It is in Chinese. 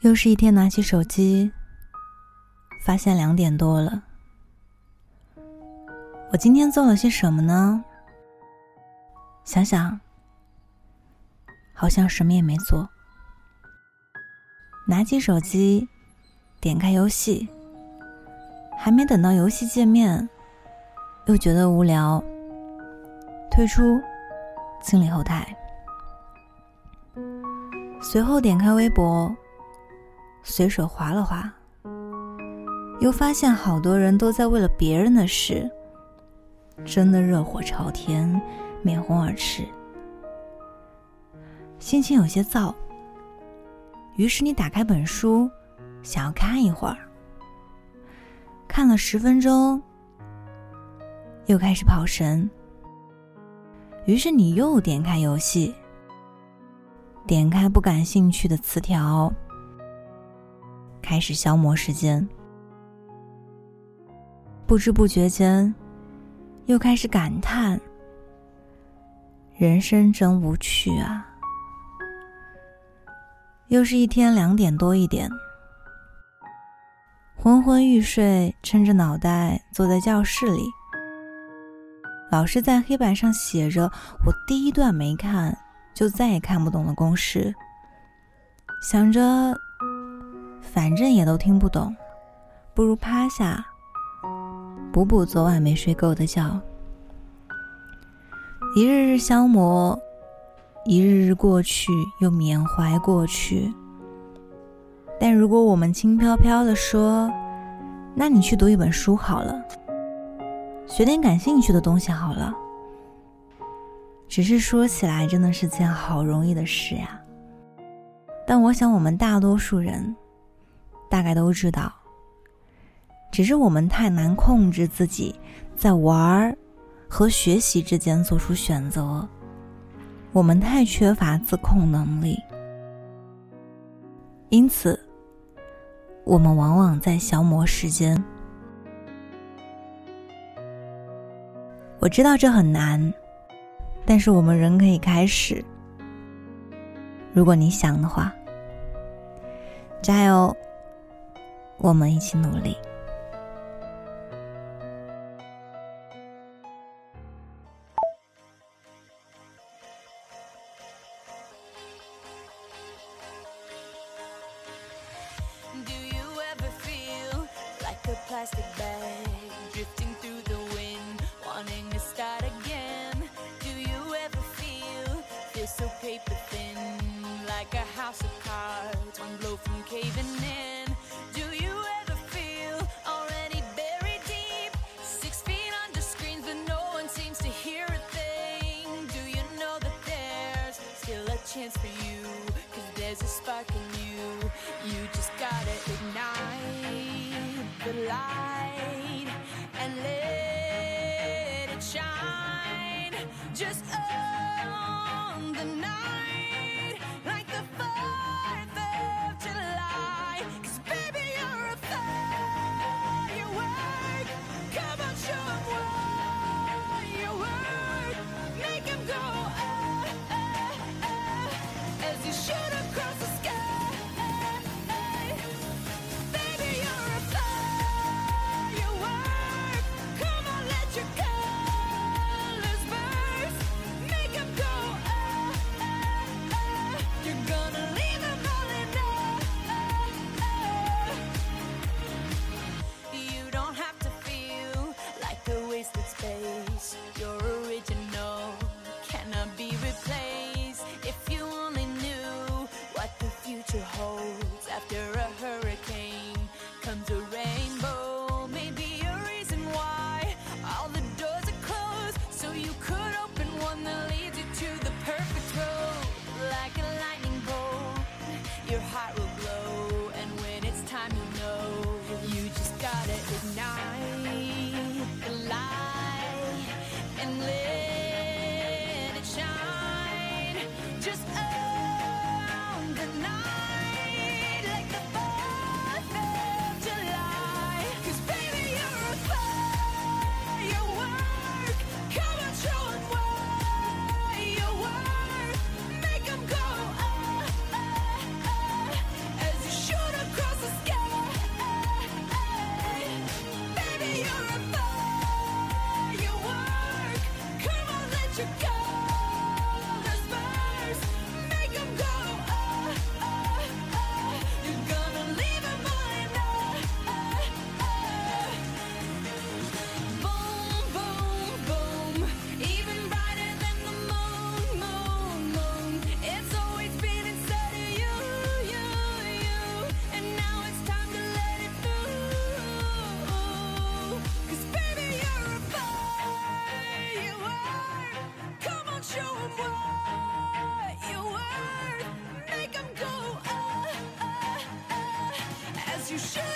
又是一天，拿起手机，发现两点多了。我今天做了些什么呢？想想，好像什么也没做。拿起手机，点开游戏，还没等到游戏界面，又觉得无聊，退出，清理后台。随后点开微博。随手划了划，又发现好多人都在为了别人的事，争得热火朝天，面红耳赤，心情有些燥。于是你打开本书，想要看一会儿，看了十分钟，又开始跑神。于是你又点开游戏，点开不感兴趣的词条。开始消磨时间，不知不觉间，又开始感叹：人生真无趣啊！又是一天两点多一点，昏昏欲睡，撑着脑袋坐在教室里，老师在黑板上写着我第一段没看就再也看不懂的公式，想着。反正也都听不懂，不如趴下补补昨晚没睡够的觉。一日日消磨，一日日过去，又缅怀过去。但如果我们轻飘飘的说：“那你去读一本书好了，学点感兴趣的东西好了。”只是说起来，真的是件好容易的事呀。但我想，我们大多数人。大概都知道，只是我们太难控制自己在玩儿和学习之间做出选择，我们太缺乏自控能力，因此，我们往往在消磨时间。我知道这很难，但是我们仍可以开始。如果你想的话，加油！我们一起努力。 chance for you. Cause there's a spark in you. You just gotta ignite the light and let it shine. Just on the night, show what you're go, uh, uh, uh, as you should.